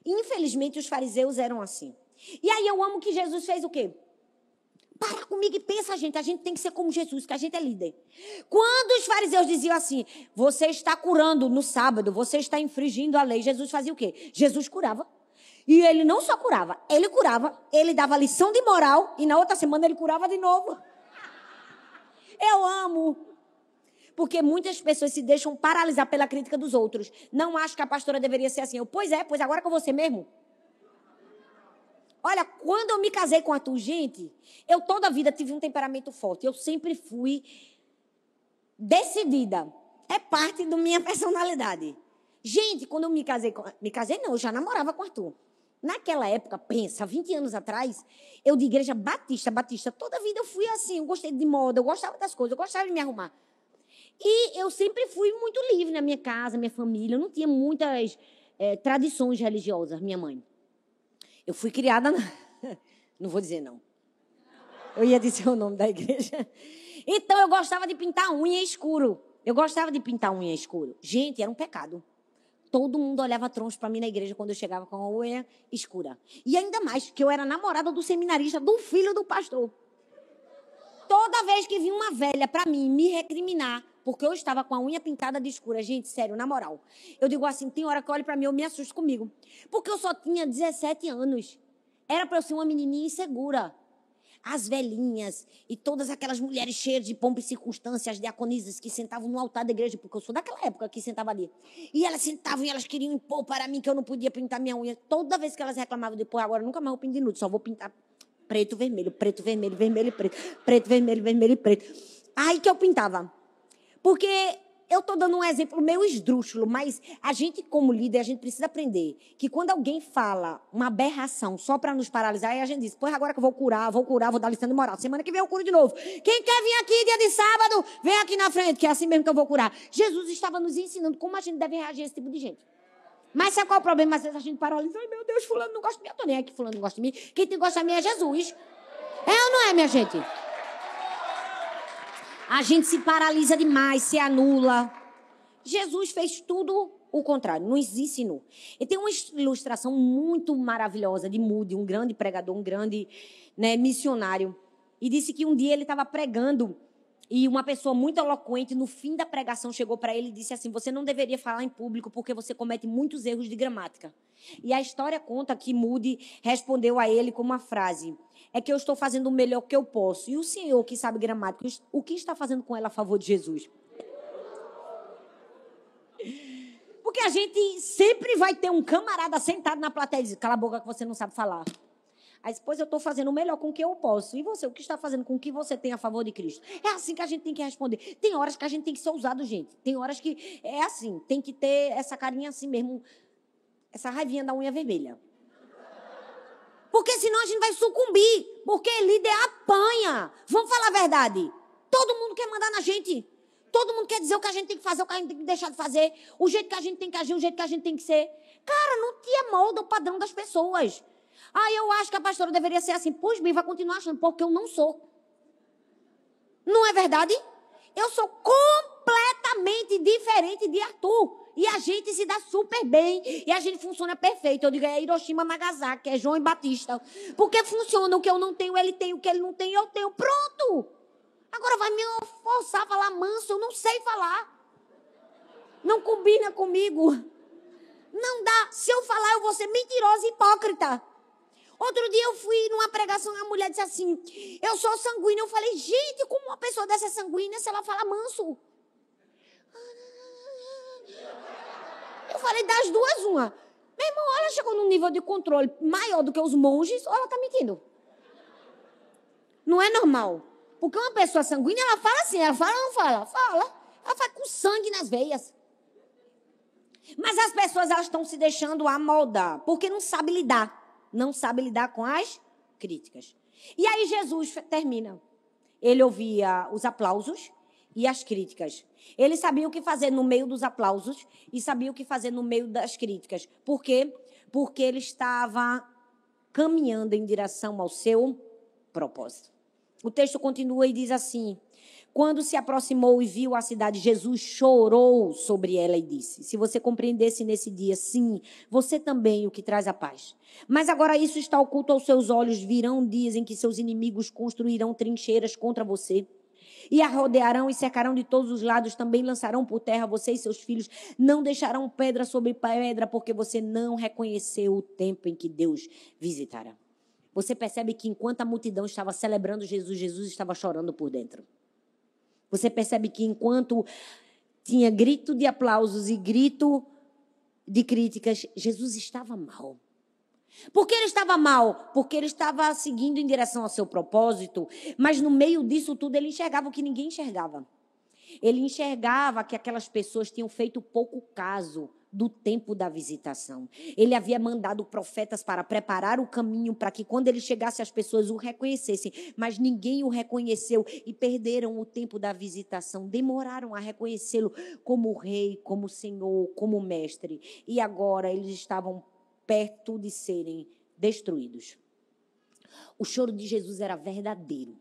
Infelizmente, os fariseus eram assim. E aí eu amo que Jesus fez o quê? Para comigo e pensa, gente. A gente tem que ser como Jesus, que a gente é líder. Quando os fariseus diziam assim, você está curando no sábado, você está infringindo a lei, Jesus fazia o quê? Jesus curava. E ele não só curava, ele curava, ele dava lição de moral e na outra semana ele curava de novo. Eu amo. Porque muitas pessoas se deixam paralisar pela crítica dos outros. Não acho que a pastora deveria ser assim. Eu, pois é, pois agora com você mesmo. Olha, quando eu me casei com a tu, gente, eu toda a vida tive um temperamento forte. Eu sempre fui decidida. É parte da minha personalidade. Gente, quando eu me casei com. Me casei, não, eu já namorava com Arthur. Naquela época, pensa, 20 anos atrás, eu de igreja batista, batista, toda a vida eu fui assim, eu gostei de moda, eu gostava das coisas, eu gostava de me arrumar. E eu sempre fui muito livre na minha casa, minha família, eu não tinha muitas é, tradições religiosas, minha mãe. Eu fui criada na... Não vou dizer não. Eu ia dizer o nome da igreja. Então eu gostava de pintar unha escuro. Eu gostava de pintar unha escura. Gente, era um pecado. Todo mundo olhava troncho para mim na igreja quando eu chegava com a unha escura. E ainda mais que eu era namorada do seminarista, do filho do pastor. Toda vez que vinha uma velha para mim me recriminar, porque eu estava com a unha pintada de escura, gente, sério, na moral. Eu digo assim, tem hora que olha para mim, eu me assusto comigo. Porque eu só tinha 17 anos. Era para eu ser uma menininha insegura. As velhinhas e todas aquelas mulheres cheias de pompa e circunstância, as diaconisas que sentavam no altar da igreja, porque eu sou daquela época que sentava ali. E elas sentavam e elas queriam impor para mim que eu não podia pintar minha unha. Toda vez que elas reclamavam, depois agora nunca mais vou pintar de nude, só vou pintar preto, vermelho, preto, vermelho, vermelho e preto, preto, vermelho, vermelho e preto. Aí que eu pintava. Porque eu estou dando um exemplo meio esdrúxulo, mas a gente, como líder, a gente precisa aprender que quando alguém fala uma aberração só para nos paralisar, aí a gente diz, pois agora que eu vou curar, vou curar, vou dar lição de moral. Semana que vem eu curo de novo. Quem quer vir aqui dia de sábado, vem aqui na frente, que é assim mesmo que eu vou curar. Jesus estava nos ensinando como a gente deve reagir a esse tipo de gente. Mas sabe qual é o problema? Às vezes a gente paralisa, ai meu Deus, fulano não gosta de mim, eu tô nem aqui, fulano não gosta de mim. Quem tem que gostar de mim é Jesus. É ou não é, minha gente? A gente se paralisa demais, se anula. Jesus fez tudo o contrário, nos ensinou. E tem uma ilustração muito maravilhosa de Moody, um grande pregador, um grande né, missionário. E disse que um dia ele estava pregando e uma pessoa muito eloquente, no fim da pregação, chegou para ele e disse assim: Você não deveria falar em público porque você comete muitos erros de gramática. E a história conta que Moody respondeu a ele com uma frase: É que eu estou fazendo o melhor que eu posso. E o senhor que sabe gramática, o que está fazendo com ela a favor de Jesus? Porque a gente sempre vai ter um camarada sentado na plateia e diz: Cala a boca que você não sabe falar. Aí depois eu estou fazendo o melhor com o que eu posso. E você, o que está fazendo com o que você tem a favor de Cristo? É assim que a gente tem que responder. Tem horas que a gente tem que ser ousado, gente. Tem horas que é assim, tem que ter essa carinha assim mesmo, essa raivinha da unha vermelha. Porque senão a gente vai sucumbir. Porque líder apanha. Vamos falar a verdade. Todo mundo quer mandar na gente. Todo mundo quer dizer o que a gente tem que fazer, o que a gente tem que deixar de fazer, o jeito que a gente tem que agir, o jeito que a gente tem que ser. Cara, não te amolda o padrão das pessoas. Ah, eu acho que a pastora deveria ser assim. Pois bem, vai continuar achando, porque eu não sou. Não é verdade? Eu sou completamente diferente de Arthur. E a gente se dá super bem. E a gente funciona perfeito. Eu digo, é Hiroshima Nagasaki, é João e Batista. Porque funciona. O que eu não tenho, ele tem. O que ele não tem, eu tenho. Pronto. Agora vai me forçar a falar manso. Eu não sei falar. Não combina comigo. Não dá. Se eu falar, eu vou ser mentirosa e hipócrita. Outro dia eu fui numa pregação e a mulher disse assim: Eu sou sanguínea. Eu falei: Gente, como uma pessoa dessa é sanguínea se ela fala manso? Eu falei: Das duas, uma. Meu irmão, ela chegou num nível de controle maior do que os monges ou ela está mentindo? Não é normal. Porque uma pessoa sanguínea, ela fala assim: ela fala ou não fala? Fala. Ela fala com sangue nas veias. Mas as pessoas elas estão se deixando amoldar porque não sabe lidar não sabe lidar com as críticas. E aí Jesus termina. Ele ouvia os aplausos e as críticas. Ele sabia o que fazer no meio dos aplausos e sabia o que fazer no meio das críticas. Por quê? Porque ele estava caminhando em direção ao seu propósito. O texto continua e diz assim: quando se aproximou e viu a cidade, Jesus chorou sobre ela e disse: Se você compreendesse nesse dia, sim, você também o que traz a paz. Mas agora isso está oculto aos seus olhos. Virão dias em que seus inimigos construirão trincheiras contra você. E a rodearão e cercarão de todos os lados, também lançarão por terra você e seus filhos, não deixarão pedra sobre pedra, porque você não reconheceu o tempo em que Deus visitará. Você percebe que enquanto a multidão estava celebrando Jesus, Jesus estava chorando por dentro. Você percebe que enquanto tinha grito de aplausos e grito de críticas, Jesus estava mal. Por que ele estava mal? Porque ele estava seguindo em direção ao seu propósito, mas no meio disso tudo ele enxergava o que ninguém enxergava. Ele enxergava que aquelas pessoas tinham feito pouco caso do tempo da visitação. Ele havia mandado profetas para preparar o caminho para que quando ele chegasse as pessoas o reconhecessem, mas ninguém o reconheceu e perderam o tempo da visitação, demoraram a reconhecê-lo como rei, como senhor, como mestre. E agora eles estavam perto de serem destruídos. O choro de Jesus era verdadeiro.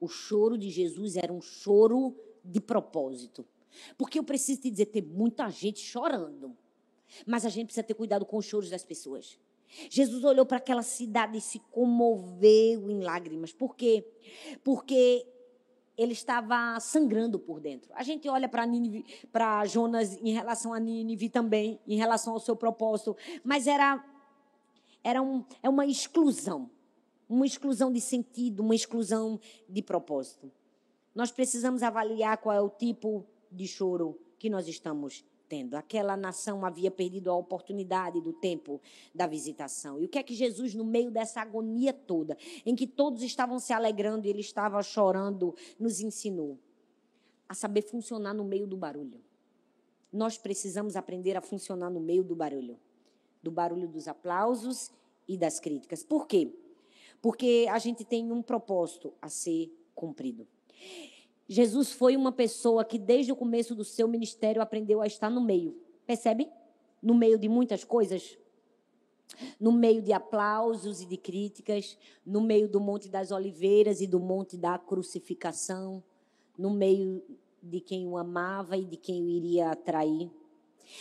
O choro de Jesus era um choro de propósito. Porque eu preciso te dizer, tem muita gente chorando. Mas a gente precisa ter cuidado com os choros das pessoas. Jesus olhou para aquela cidade e se comoveu em lágrimas. Por quê? Porque ele estava sangrando por dentro. A gente olha para Jonas em relação a Nínive também, em relação ao seu propósito, mas era era um, é uma exclusão, uma exclusão de sentido, uma exclusão de propósito. Nós precisamos avaliar qual é o tipo de choro que nós estamos tendo. Aquela nação havia perdido a oportunidade do tempo da visitação. E o que é que Jesus, no meio dessa agonia toda, em que todos estavam se alegrando e ele estava chorando, nos ensinou? A saber funcionar no meio do barulho. Nós precisamos aprender a funcionar no meio do barulho do barulho dos aplausos e das críticas. Por quê? Porque a gente tem um propósito a ser cumprido. Jesus foi uma pessoa que, desde o começo do seu ministério, aprendeu a estar no meio. Percebe? No meio de muitas coisas. No meio de aplausos e de críticas. No meio do Monte das Oliveiras e do Monte da Crucificação. No meio de quem o amava e de quem o iria atrair.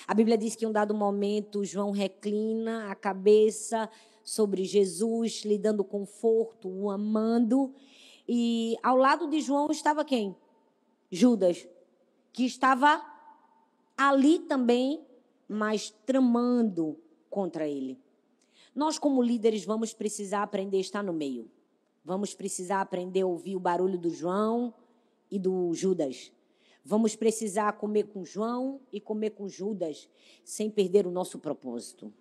A Bíblia diz que em um dado momento João reclina a cabeça sobre Jesus, lhe dando conforto, o amando. E ao lado de João estava quem? Judas, que estava ali também, mas tramando contra ele. Nós, como líderes, vamos precisar aprender a estar no meio. Vamos precisar aprender a ouvir o barulho do João e do Judas. Vamos precisar comer com João e comer com Judas, sem perder o nosso propósito.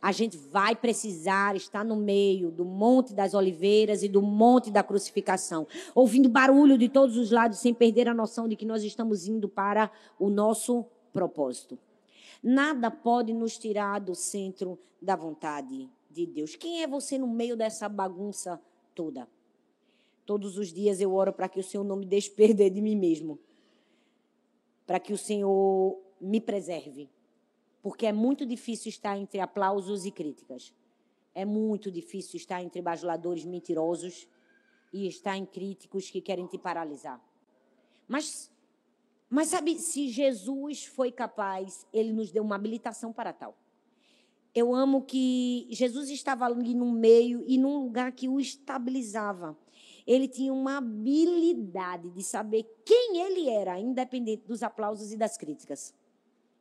A gente vai precisar estar no meio do Monte das Oliveiras e do Monte da Crucificação, ouvindo barulho de todos os lados, sem perder a noção de que nós estamos indo para o nosso propósito. Nada pode nos tirar do centro da vontade de Deus. Quem é você no meio dessa bagunça toda? Todos os dias eu oro para que o Senhor não me deixe perder de mim mesmo. Para que o Senhor me preserve porque é muito difícil estar entre aplausos e críticas. É muito difícil estar entre bajuladores mentirosos e estar em críticos que querem te paralisar. Mas, mas sabe, se Jesus foi capaz, ele nos deu uma habilitação para tal. Eu amo que Jesus estava ali no meio e num lugar que o estabilizava. Ele tinha uma habilidade de saber quem ele era, independente dos aplausos e das críticas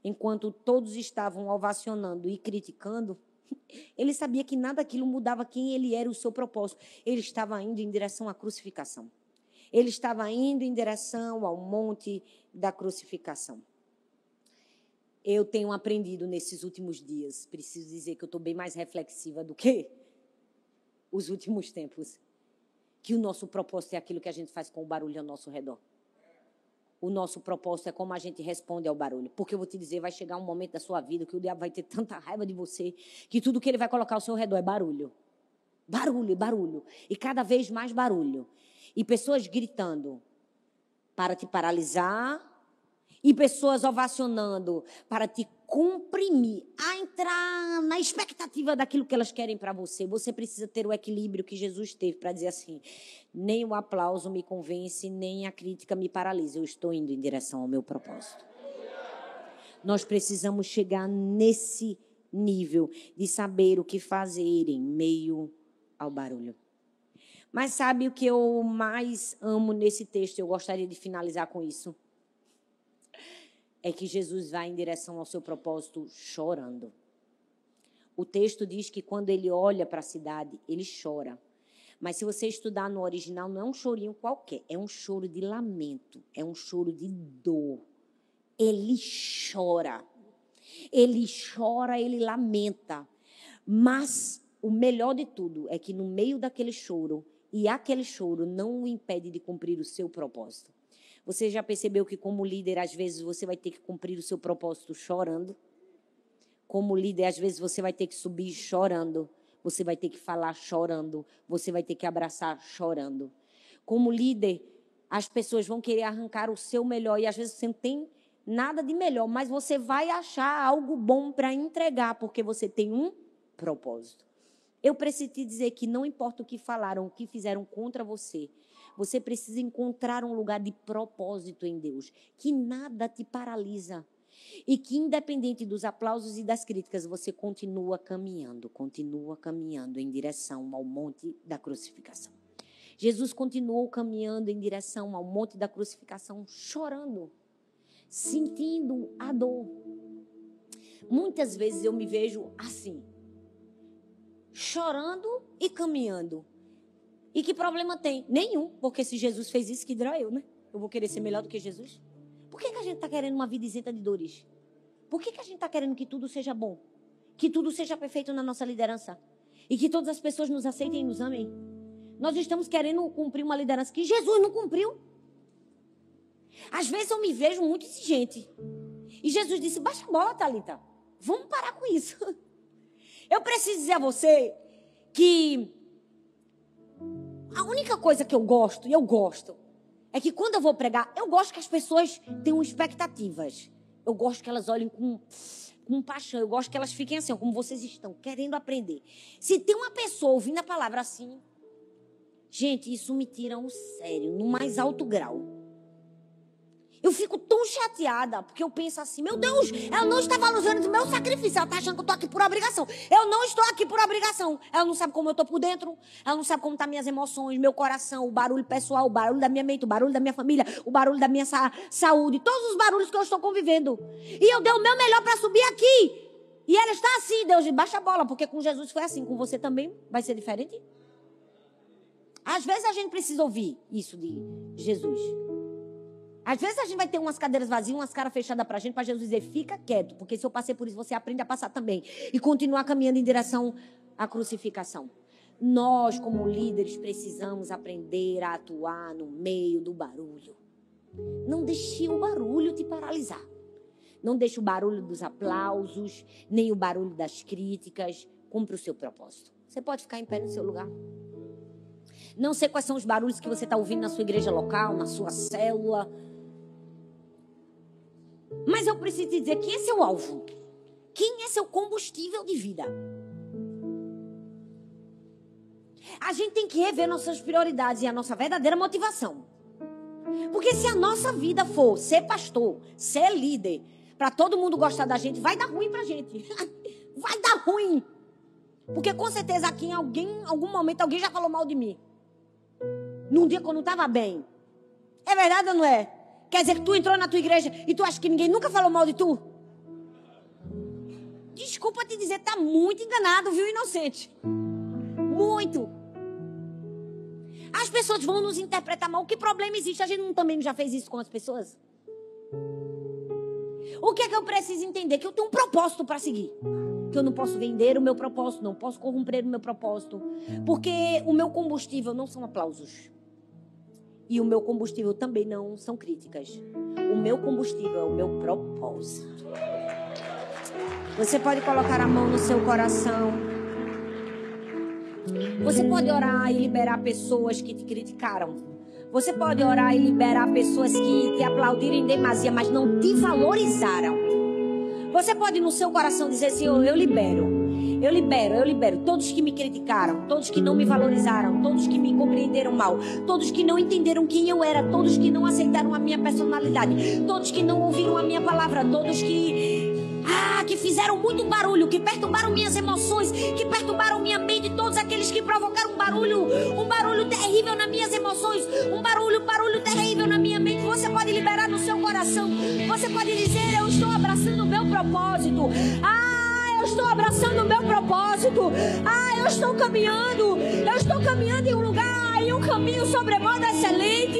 enquanto todos estavam ovacionando e criticando, ele sabia que nada daquilo mudava quem ele era, o seu propósito. Ele estava indo em direção à crucificação. Ele estava indo em direção ao monte da crucificação. Eu tenho aprendido nesses últimos dias, preciso dizer que eu estou bem mais reflexiva do que os últimos tempos, que o nosso propósito é aquilo que a gente faz com o barulho ao nosso redor o nosso propósito é como a gente responde ao barulho. Porque eu vou te dizer, vai chegar um momento da sua vida que o diabo vai ter tanta raiva de você que tudo que ele vai colocar ao seu redor é barulho. Barulho, barulho. E cada vez mais barulho. E pessoas gritando para te paralisar, e pessoas ovacionando para te comprimir, a entrar na expectativa daquilo que elas querem para você. Você precisa ter o equilíbrio que Jesus teve para dizer assim: nem o aplauso me convence, nem a crítica me paralisa. Eu estou indo em direção ao meu propósito. Nós precisamos chegar nesse nível de saber o que fazer em meio ao barulho. Mas sabe o que eu mais amo nesse texto? Eu gostaria de finalizar com isso é que Jesus vai em direção ao seu propósito chorando. O texto diz que quando ele olha para a cidade, ele chora. Mas se você estudar no original, não é um chorinho qualquer, é um choro de lamento, é um choro de dor. Ele chora. Ele chora, ele lamenta. Mas o melhor de tudo é que no meio daquele choro, e aquele choro não o impede de cumprir o seu propósito. Você já percebeu que, como líder, às vezes você vai ter que cumprir o seu propósito chorando? Como líder, às vezes você vai ter que subir chorando. Você vai ter que falar chorando. Você vai ter que abraçar chorando. Como líder, as pessoas vão querer arrancar o seu melhor e às vezes você não tem nada de melhor, mas você vai achar algo bom para entregar porque você tem um propósito. Eu preciso te dizer que não importa o que falaram, o que fizeram contra você, você precisa encontrar um lugar de propósito em Deus, que nada te paralisa. E que, independente dos aplausos e das críticas, você continua caminhando, continua caminhando em direção ao monte da crucificação. Jesus continuou caminhando em direção ao monte da crucificação, chorando, sentindo a dor. Muitas vezes eu me vejo assim, chorando e caminhando. E que problema tem? Nenhum, porque se Jesus fez isso, que dirá eu, né? Eu vou querer ser melhor do que Jesus? Por que, que a gente está querendo uma vida isenta de dores? Por que, que a gente está querendo que tudo seja bom? Que tudo seja perfeito na nossa liderança? E que todas as pessoas nos aceitem e nos amem? Nós estamos querendo cumprir uma liderança que Jesus não cumpriu. Às vezes eu me vejo muito exigente. E Jesus disse: baixa a bola, Thalita. Vamos parar com isso. Eu preciso dizer a você que a única coisa que eu gosto, e eu gosto, é que quando eu vou pregar, eu gosto que as pessoas tenham expectativas. Eu gosto que elas olhem com, com paixão. Eu gosto que elas fiquem assim, como vocês estão, querendo aprender. Se tem uma pessoa ouvindo a palavra assim, gente, isso me tira um sério, no mais alto grau. Eu fico tão chateada, porque eu penso assim, meu Deus, ela não está valorizando o meu sacrifício, ela está achando que eu estou aqui por obrigação. Eu não estou aqui por obrigação. Ela não sabe como eu estou por dentro, ela não sabe como estão tá minhas emoções, meu coração, o barulho pessoal, o barulho da minha mente, o barulho da minha família, o barulho da minha sa saúde, todos os barulhos que eu estou convivendo. E eu dei o meu melhor para subir aqui. E ela está assim, Deus, baixa a bola, porque com Jesus foi assim, com você também vai ser diferente? Às vezes a gente precisa ouvir isso de Jesus. Às vezes a gente vai ter umas cadeiras vazias, umas caras fechadas para a gente, para Jesus dizer, fica quieto, porque se eu passei por isso, você aprende a passar também. E continuar caminhando em direção à crucificação. Nós, como líderes, precisamos aprender a atuar no meio do barulho. Não deixe o barulho te paralisar. Não deixe o barulho dos aplausos, nem o barulho das críticas. Cumpra o seu propósito. Você pode ficar em pé no seu lugar. Não sei quais são os barulhos que você está ouvindo na sua igreja local, na sua célula mas eu preciso te dizer quem é seu alvo? Quem é seu combustível de vida? A gente tem que rever nossas prioridades e a nossa verdadeira motivação. Porque se a nossa vida for ser pastor, ser líder, para todo mundo gostar da gente, vai dar ruim pra gente. Vai dar ruim. Porque com certeza aqui em alguém, algum momento alguém já falou mal de mim. Num dia que eu não estava bem. É verdade ou não é? Quer dizer que tu entrou na tua igreja e tu acha que ninguém nunca falou mal de tu? Desculpa te dizer, tá muito enganado, viu, inocente? Muito. As pessoas vão nos interpretar mal. Que problema existe? A gente também já fez isso com as pessoas? O que é que eu preciso entender? Que eu tenho um propósito para seguir. Que eu não posso vender o meu propósito, não posso corromper o meu propósito. Porque o meu combustível não são aplausos. E o meu combustível também não são críticas. O meu combustível é o meu propósito. Você pode colocar a mão no seu coração. Você pode orar e liberar pessoas que te criticaram. Você pode orar e liberar pessoas que te aplaudiram em demasia, mas não te valorizaram. Você pode no seu coração dizer, Senhor, eu libero. Eu libero, eu libero todos que me criticaram, todos que não me valorizaram, todos que me compreenderam mal, todos que não entenderam quem eu era, todos que não aceitaram a minha personalidade, todos que não ouviram a minha palavra, todos que ah, que fizeram muito barulho, que perturbaram minhas emoções, que perturbaram minha mente, todos aqueles que provocaram um barulho, um barulho terrível nas minhas emoções, um barulho, barulho terrível na minha mente. Você pode liberar no seu coração. Você pode dizer: Eu estou abraçando o meu propósito. Ah, eu estou abraçando o meu propósito. Ah, eu estou caminhando. Eu estou caminhando em um lugar, em um caminho sobremodo excelente.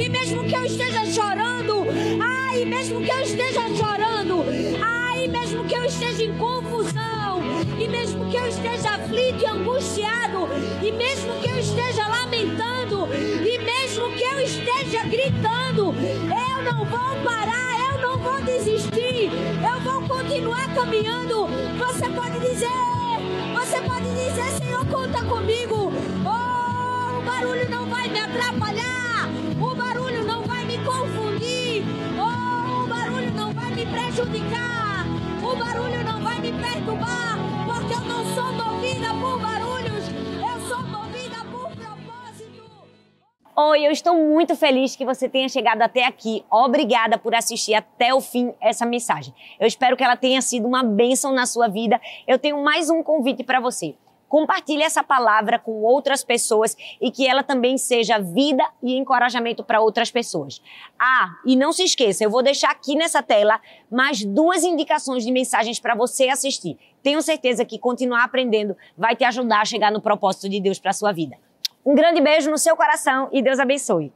E mesmo que eu esteja chorando, ah, e mesmo que eu esteja chorando, ah, e mesmo que eu esteja em confusão, e mesmo que eu esteja aflito e angustiado, e mesmo que eu esteja lamentando, e mesmo que eu esteja gritando, eu não vou parar não vou desistir, eu vou continuar caminhando. Você pode dizer, você pode dizer, Senhor, conta comigo. Oh, o barulho não vai me atrapalhar, o barulho não vai me confundir, oh, o barulho não vai me prejudicar, o barulho não vai me perturbar, porque eu não sou movida por barulho Oi, eu estou muito feliz que você tenha chegado até aqui. Obrigada por assistir até o fim essa mensagem. Eu espero que ela tenha sido uma bênção na sua vida. Eu tenho mais um convite para você. Compartilhe essa palavra com outras pessoas e que ela também seja vida e encorajamento para outras pessoas. Ah, e não se esqueça, eu vou deixar aqui nessa tela mais duas indicações de mensagens para você assistir. Tenho certeza que continuar aprendendo vai te ajudar a chegar no propósito de Deus para sua vida. Um grande beijo no seu coração e Deus abençoe.